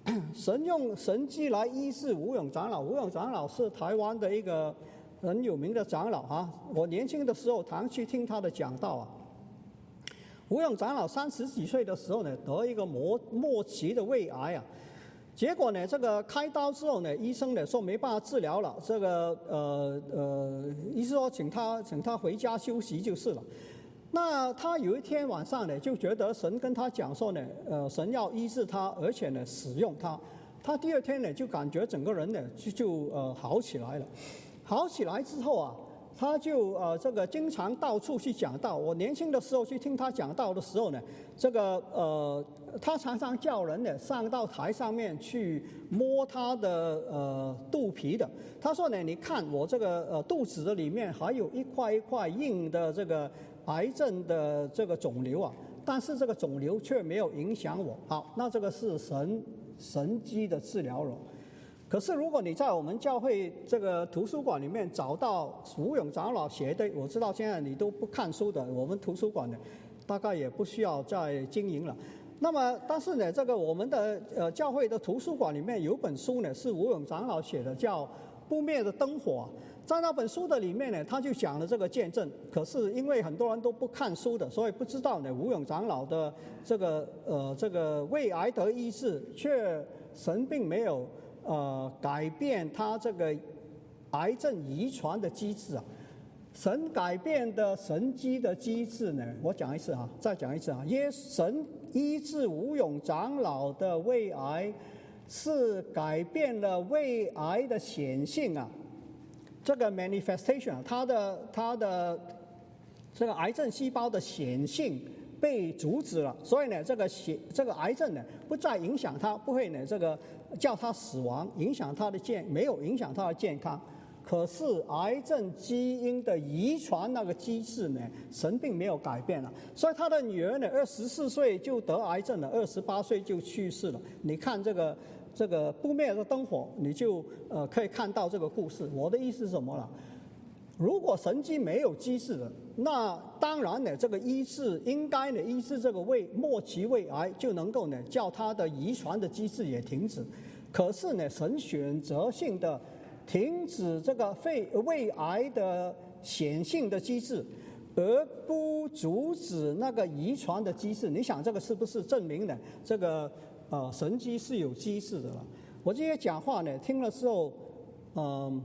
神用神迹来医治吴勇长老。吴勇长老是台湾的一个很有名的长老哈。我年轻的时候常去听他的讲道啊。吴勇长老三十几岁的时候呢，得一个末末期的胃癌啊。结果呢，这个开刀之后呢，医生呢说没办法治疗了。这个呃呃，医生说请他请他回家休息就是了。那他有一天晚上呢，就觉得神跟他讲说呢，呃，神要医治他，而且呢，使用他。他第二天呢，就感觉整个人呢，就就呃好起来了。好起来之后啊，他就呃这个经常到处去讲道。我年轻的时候去听他讲道的时候呢，这个呃他常常叫人呢上到台上面去摸他的呃肚皮的。他说呢，你看我这个呃肚子的里面还有一块一块硬的这个癌症的这个肿瘤啊，但是这个肿瘤却没有影响我。好，那这个是神神机的治疗了。可是，如果你在我们教会这个图书馆里面找到吴勇长老写的，我知道现在你都不看书的，我们图书馆呢，大概也不需要再经营了。那么，但是呢，这个我们的呃教会的图书馆里面有本书呢，是吴勇长老写的，叫《不灭的灯火》。在那本书的里面呢，他就讲了这个见证。可是因为很多人都不看书的，所以不知道呢，吴勇长老的这个呃这个胃癌得医治，却神并没有。呃，改变他这个癌症遗传的机制啊，神改变的神机的机制呢？我讲一次啊，再讲一次啊，耶神医治吴勇长老的胃癌，是改变了胃癌的显性啊，这个 manifestation，它的它的这个癌症细胞的显性被阻止了，所以呢，这个显这个癌症呢，不再影响它，不会呢这个。叫他死亡，影响他的健，没有影响他的健康。可是癌症基因的遗传那个机制呢，神并没有改变了。所以他的女儿呢，二十四岁就得癌症了，二十八岁就去世了。你看这个这个不灭的灯火，你就呃可以看到这个故事。我的意思是什么了？如果神经没有机制的，那当然呢，这个医治应该呢医治这个胃末期胃癌，就能够呢叫它的遗传的机制也停止。可是呢，神选择性的停止这个肺胃癌的显性的机制，而不阻止那个遗传的机制。你想这个是不是证明呢？这个呃神机是有机制的了。我这些讲话呢，听了之后，嗯。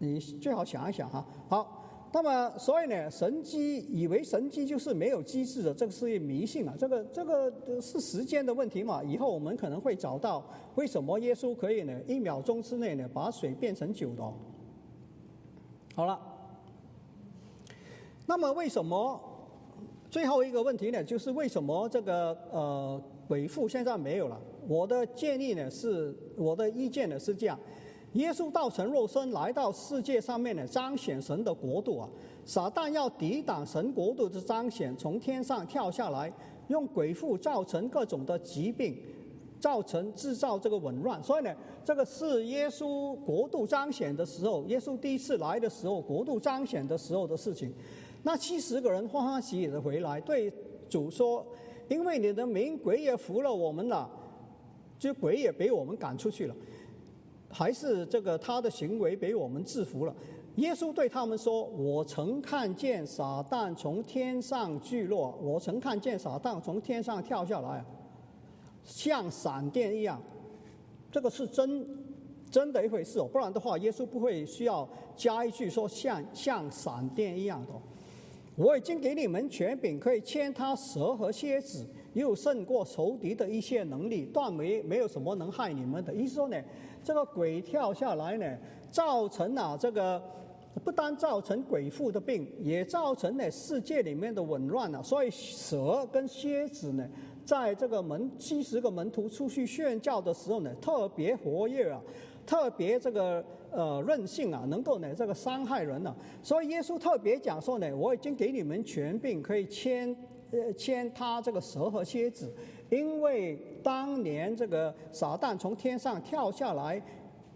你最好想一想哈。好，那么所以呢，神机以为神机就是没有机制的，这个是迷信啊。这个这个是时间的问题嘛？以后我们可能会找到为什么耶稣可以呢，一秒钟之内呢把水变成酒的。好了，那么为什么最后一个问题呢？就是为什么这个呃鬼父现在没有了？我的建议呢是，我的意见呢是这样。耶稣道成肉身来到世界上面呢，彰显神的国度啊！撒旦要抵挡神国度的彰显，从天上跳下来，用鬼父造成各种的疾病，造成制造这个紊乱。所以呢，这个是耶稣国度彰显的时候，耶稣第一次来的时候，国度彰显的时候的事情。那七十个人欢欢喜喜的回来，对主说：“因为你的名，鬼也服了我们了，就鬼也被我们赶出去了。”还是这个他的行为被我们制服了。耶稣对他们说：“我曾看见撒旦从天上坠落，我曾看见撒旦从天上跳下来，像闪电一样。这个是真真的一回事哦，不然的话，耶稣不会需要加一句说像像闪电一样的。我已经给你们权柄，可以牵他蛇和蝎子，又胜过仇敌的一些能力，断没没有什么能害你们的。意思说呢？”这个鬼跳下来呢，造成了这个不单造成鬼妇的病，也造成了世界里面的紊乱了。所以蛇跟蝎子呢，在这个门七十个门徒出去宣教的时候呢，特别活跃啊，特别这个呃任性啊，能够呢这个伤害人呢。所以耶稣特别讲说呢，我已经给你们权柄，可以牵呃牵他这个蛇和蝎子。因为当年这个撒旦从天上跳下来，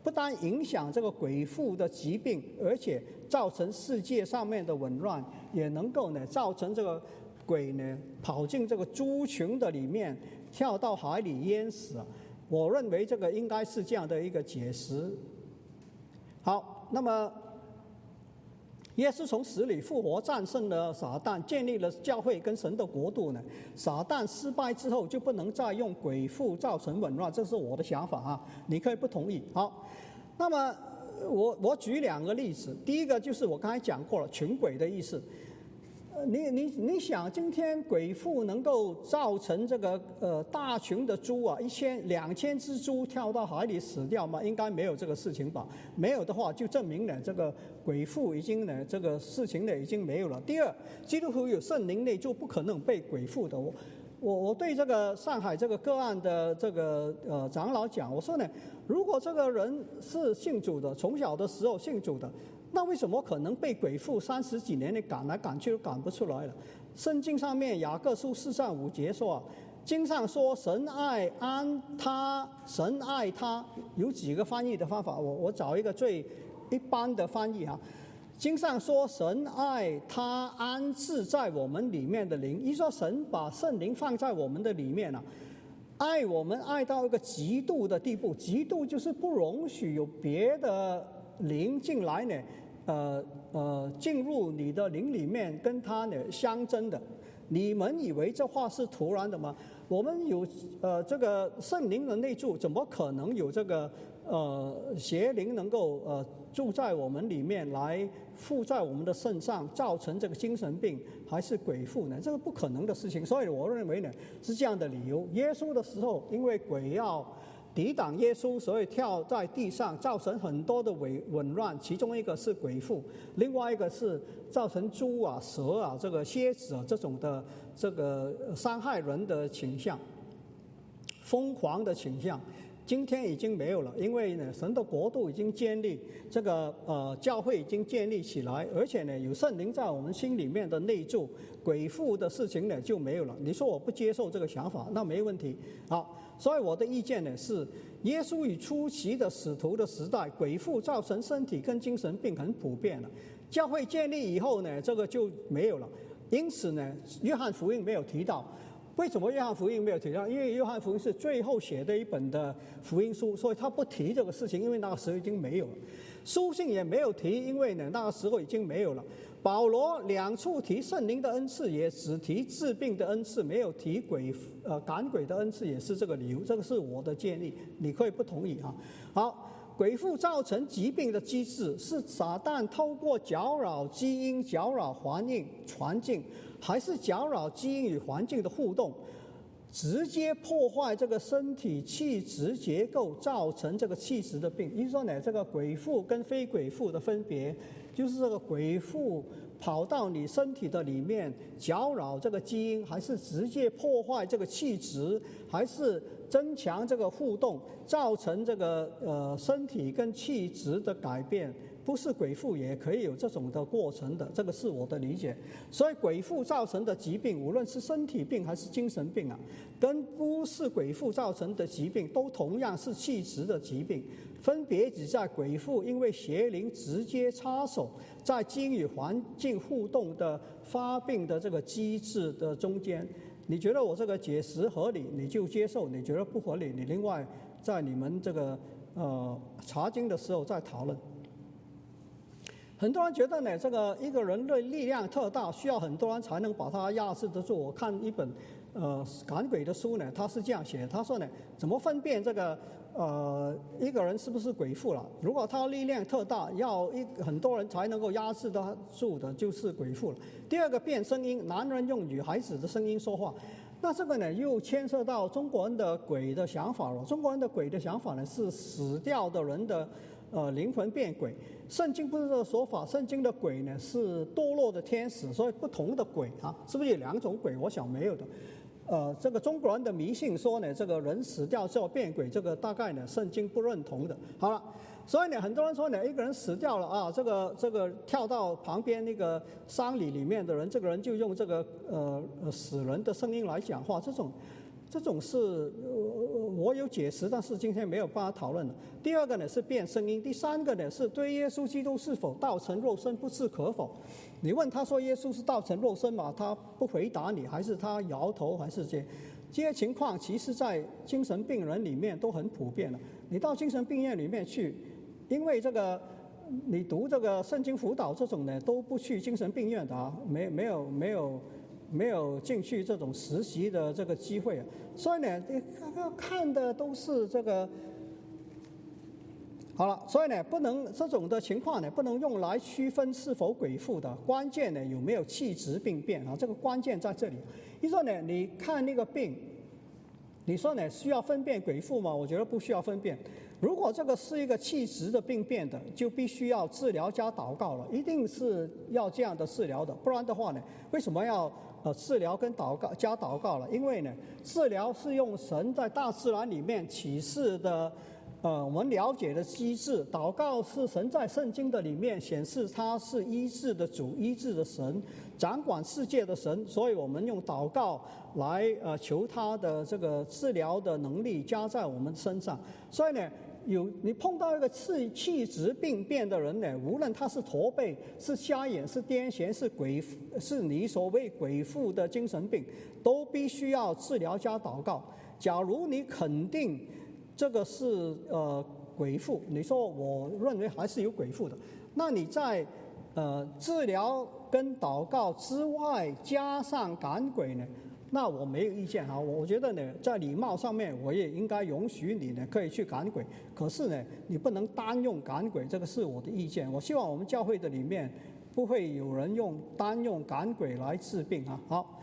不但影响这个鬼妇的疾病，而且造成世界上面的紊乱，也能够呢造成这个鬼呢跑进这个猪群的里面，跳到海里淹死。我认为这个应该是这样的一个解释。好，那么。耶稣从死里复活，战胜了撒旦，建立了教会跟神的国度呢。撒旦失败之后，就不能再用鬼附造成紊乱，这是我的想法啊。你可以不同意。好，那么我我举两个例子。第一个就是我刚才讲过了，群鬼的意思。你你你想，今天鬼妇能够造成这个呃大群的猪啊，一千两千只猪跳到海里死掉吗？应该没有这个事情吧？没有的话，就证明呢这个鬼妇已经呢这个事情呢已经没有了。第二，基督徒有圣灵呢，就不可能被鬼附的。我我我对这个上海这个个案的这个呃长老讲，我说呢，如果这个人是信主的，从小的时候信主的。那为什么可能被鬼附三十几年的赶来赶去都赶不出来了？圣经上面雅各书四上五节说啊，经上说神爱安他，神爱他，有几个翻译的方法？我我找一个最一般的翻译啊。经上说神爱他安置在我们里面的灵，一说神把圣灵放在我们的里面了，爱我们爱到一个极度的地步，极度就是不容许有别的灵进来呢。呃呃，进入你的灵里面跟他呢相争的，你们以为这话是突然的吗？我们有呃这个圣灵的内住，怎么可能有这个呃邪灵能够呃住在我们里面来附在我们的身上，造成这个精神病还是鬼附呢？这个不可能的事情。所以我认为呢是这样的理由。耶稣的时候，因为鬼要。抵挡耶稣，所以跳在地上，造成很多的紊紊乱。其中一个是鬼妇，另外一个是造成猪啊、蛇啊、这个蝎子啊这种的这个伤害人的倾向，疯狂的倾向。今天已经没有了，因为呢，神的国度已经建立，这个呃教会已经建立起来，而且呢，有圣灵在我们心里面的内住，鬼父的事情呢就没有了。你说我不接受这个想法，那没问题。好，所以我的意见呢是，耶稣与初期的使徒的时代，鬼父造成身体跟精神病很普遍了。教会建立以后呢，这个就没有了。因此呢，约翰福音没有提到。为什么约翰福音没有提到？因为约翰福音是最后写的一本的福音书，所以他不提这个事情，因为那个时候已经没有了。书信也没有提，因为呢那个时候已经没有了。保罗两处提圣灵的恩赐，也只提治病的恩赐，没有提鬼呃赶鬼的恩赐，也是这个理由。这个是我的建议，你可以不同意啊。好，鬼父造成疾病的机制是撒旦透过搅扰基因、搅扰环境传进。还是搅扰基因与环境的互动，直接破坏这个身体气质结构，造成这个气质的病。你说呢？这个鬼父跟非鬼父的分别，就是这个鬼附跑到你身体的里面搅扰这个基因，还是直接破坏这个气质，还是增强这个互动，造成这个呃身体跟气质的改变。不是鬼附也可以有这种的过程的，这个是我的理解。所以鬼附造成的疾病，无论是身体病还是精神病啊，跟不是鬼附造成的疾病，都同样是气质的疾病。分别只在鬼父因为邪灵直接插手在基因与环境互动的发病的这个机制的中间。你觉得我这个解释合理，你就接受；你觉得不合理，你另外在你们这个呃查经的时候再讨论。很多人觉得呢，这个一个人的力量特大，需要很多人才能把他压制得住。我看一本呃赶鬼的书呢，他是这样写，他说呢，怎么分辨这个呃一个人是不是鬼附了？如果他力量特大，要一很多人才能够压制得住的，就是鬼附了。第二个变声音，男人用女孩子的声音说话，那这个呢又牵涉到中国人的鬼的想法了。中国人的鬼的想法呢，是死掉的人的。呃，灵魂变鬼，圣经不是这个说法。圣经的鬼呢是堕落的天使，所以不同的鬼啊，是不是有两种鬼？我想没有的。呃，这个中国人的迷信说呢，这个人死掉之后变鬼，这个大概呢圣经不认同的。好了，所以呢很多人说呢，一个人死掉了啊，这个这个跳到旁边那个山里里面的人，这个人就用这个呃死人的声音来讲话，这种。这种是我有解释，但是今天没有办法讨论了。第二个呢是变声音，第三个呢是对耶稣基督是否道成肉身不置可否。你问他说耶稣是道成肉身吗？他不回答你，还是他摇头，还是这这些情况，其实在精神病人里面都很普遍了。你到精神病院里面去，因为这个你读这个圣经辅导这种呢，都不去精神病院的啊，没没有。没有没有进去这种实习的这个机会，所以呢，看看的都是这个好了，所以呢，不能这种的情况呢，不能用来区分是否鬼附的。关键呢，有没有气质病变啊？这个关键在这里。你说呢，你看那个病，你说呢需要分辨鬼附吗？我觉得不需要分辨。如果这个是一个气质的病变的，就必须要治疗加祷告了，一定是要这样的治疗的。不然的话呢，为什么要呃治疗跟祷告加祷告了？因为呢，治疗是用神在大自然里面启示的。呃，我们了解的机制，祷告是神在圣经的里面显示他是医治的主，医治的神，掌管世界的神，所以我们用祷告来呃求他的这个治疗的能力加在我们身上。所以呢，有你碰到一个气气质病变的人呢，无论他是驼背、是瞎眼、是癫痫、是鬼，是你所谓鬼附的精神病，都必须要治疗加祷告。假如你肯定。这个是呃鬼附，你说我认为还是有鬼附的，那你在呃治疗跟祷告之外加上赶鬼呢？那我没有意见哈，我觉得呢在礼貌上面我也应该允许你呢可以去赶鬼，可是呢你不能单用赶鬼，这个是我的意见。我希望我们教会的里面不会有人用单用赶鬼来治病啊。好。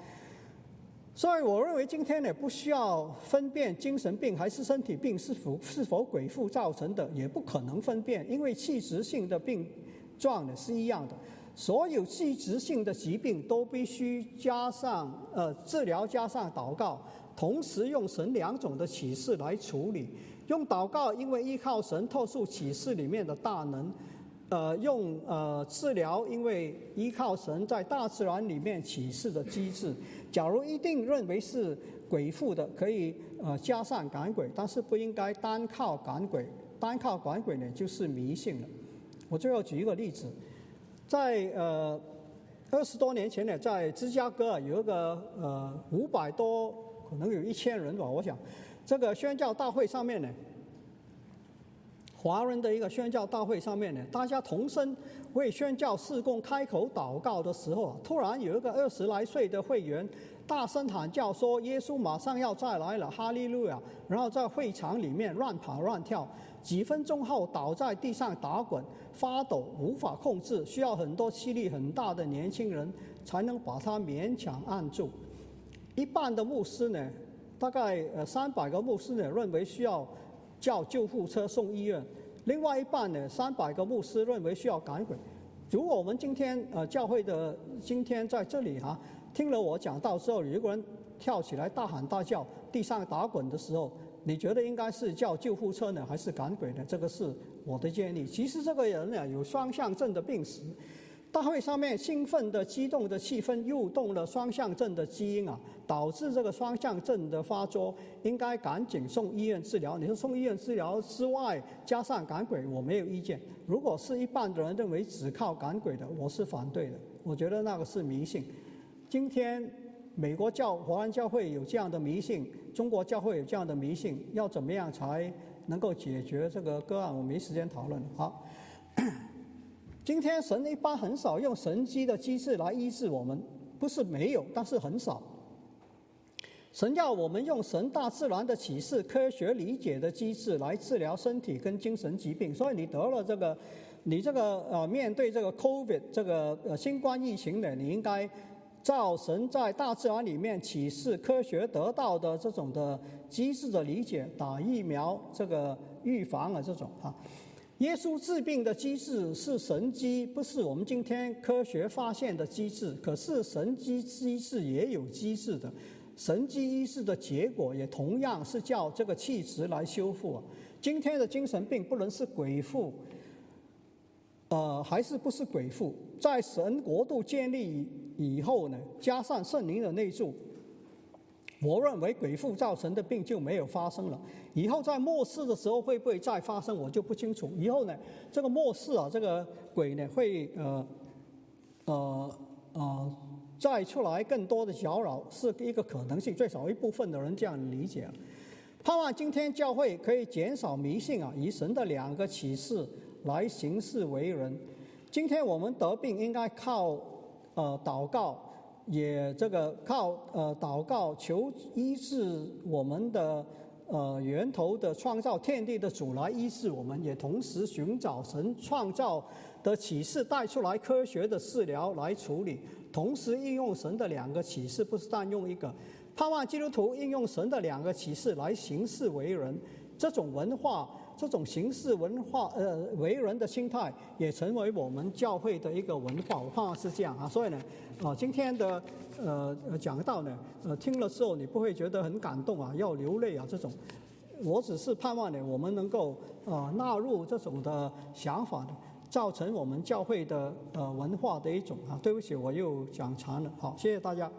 所以我认为今天呢，不需要分辨精神病还是身体病是否是否鬼附造成的，也不可能分辨，因为器质性的病状呢是一样的。所有器质性的疾病都必须加上呃治疗加上祷告，同时用神两种的启示来处理。用祷告，因为依靠神特殊启示里面的大能。呃，用呃治疗，因为依靠神在大自然里面启示的机制。假如一定认为是鬼附的，可以呃加上赶鬼，但是不应该单靠赶鬼，单靠赶鬼呢就是迷信了。我最后举一个例子，在呃二十多年前呢，在芝加哥啊有一个呃五百多，可能有一千人吧，我想这个宣教大会上面呢。华人的一个宣教大会上面呢，大家同声为宣教事工开口祷告的时候，突然有一个二十来岁的会员大声喊叫说：“耶稣马上要再来了，哈利路亚！”然后在会场里面乱跑乱跳，几分钟后倒在地上打滚、发抖，无法控制，需要很多气力很大的年轻人才能把他勉强按住。一半的牧师呢，大概呃三百个牧师呢，认为需要。叫救护车送医院，另外一半呢，三百个牧师认为需要赶鬼。如果我们今天呃教会的今天在这里哈，听了我讲到之后，有一个人跳起来大喊大叫，地上打滚的时候，你觉得应该是叫救护车呢，还是赶鬼呢？这个是我的建议。其实这个人呢有双向症的病史。大会上面兴奋的、激动的气氛诱动了双向症的基因啊，导致这个双向症的发作，应该赶紧送医院治疗。你说送医院治疗之外，加上赶鬼，我没有意见。如果是。一半的人认为只靠赶鬼的，我是。反对的。我觉得那个是。迷信。今天美国教华人教会有这样的迷信，中国教会有这样的迷信，要怎么样才能够解决这个个案？我没时间讨论。好。今天神一般很少用神机的机制来医治我们，不是没有，但是很少。神要我们用神大自然的启示、科学理解的机制来治疗身体跟精神疾病。所以你得了这个，你这个呃面对这个 COVID 这个呃新冠疫情的，你应该照神在大自然里面启示、科学得到的这种的机制的理解，打疫苗这个预防啊这种啊。耶稣治病的机制是神机，不是我们今天科学发现的机制。可是神机机制也有机制的，神机医治的结果也同样是叫这个气质来修复啊。今天的精神病不能是鬼附，呃，还是不是鬼附，在神国度建立以后呢，加上圣灵的内助。我认为鬼附造成的病就没有发生了。以后在末世的时候会不会再发生，我就不清楚。以后呢，这个末世啊，这个鬼呢会呃呃呃再出来更多的搅扰，是一个可能性。最少一部分的人这样理解。盼望今天教会可以减少迷信啊，以神的两个启示来行事为人。今天我们得病应该靠呃祷告。也这个靠呃祷告求医治我们的呃源头的创造天地的主来医治我们，也同时寻找神创造的启示带出来科学的治疗来处理，同时应用神的两个启示，不是单用一个。盼望基督徒应用神的两个启示来行事为人，这种文化。这种形式文化，呃，为人的心态也成为我们教会的一个文化，我盼望是这样啊。所以呢，啊，今天的呃讲到呢，呃，听了之后你不会觉得很感动啊，要流泪啊这种。我只是盼望呢，我们能够呃纳入这种的想法的，造成我们教会的呃文化的一种啊。对不起，我又讲长了，好，谢谢大家。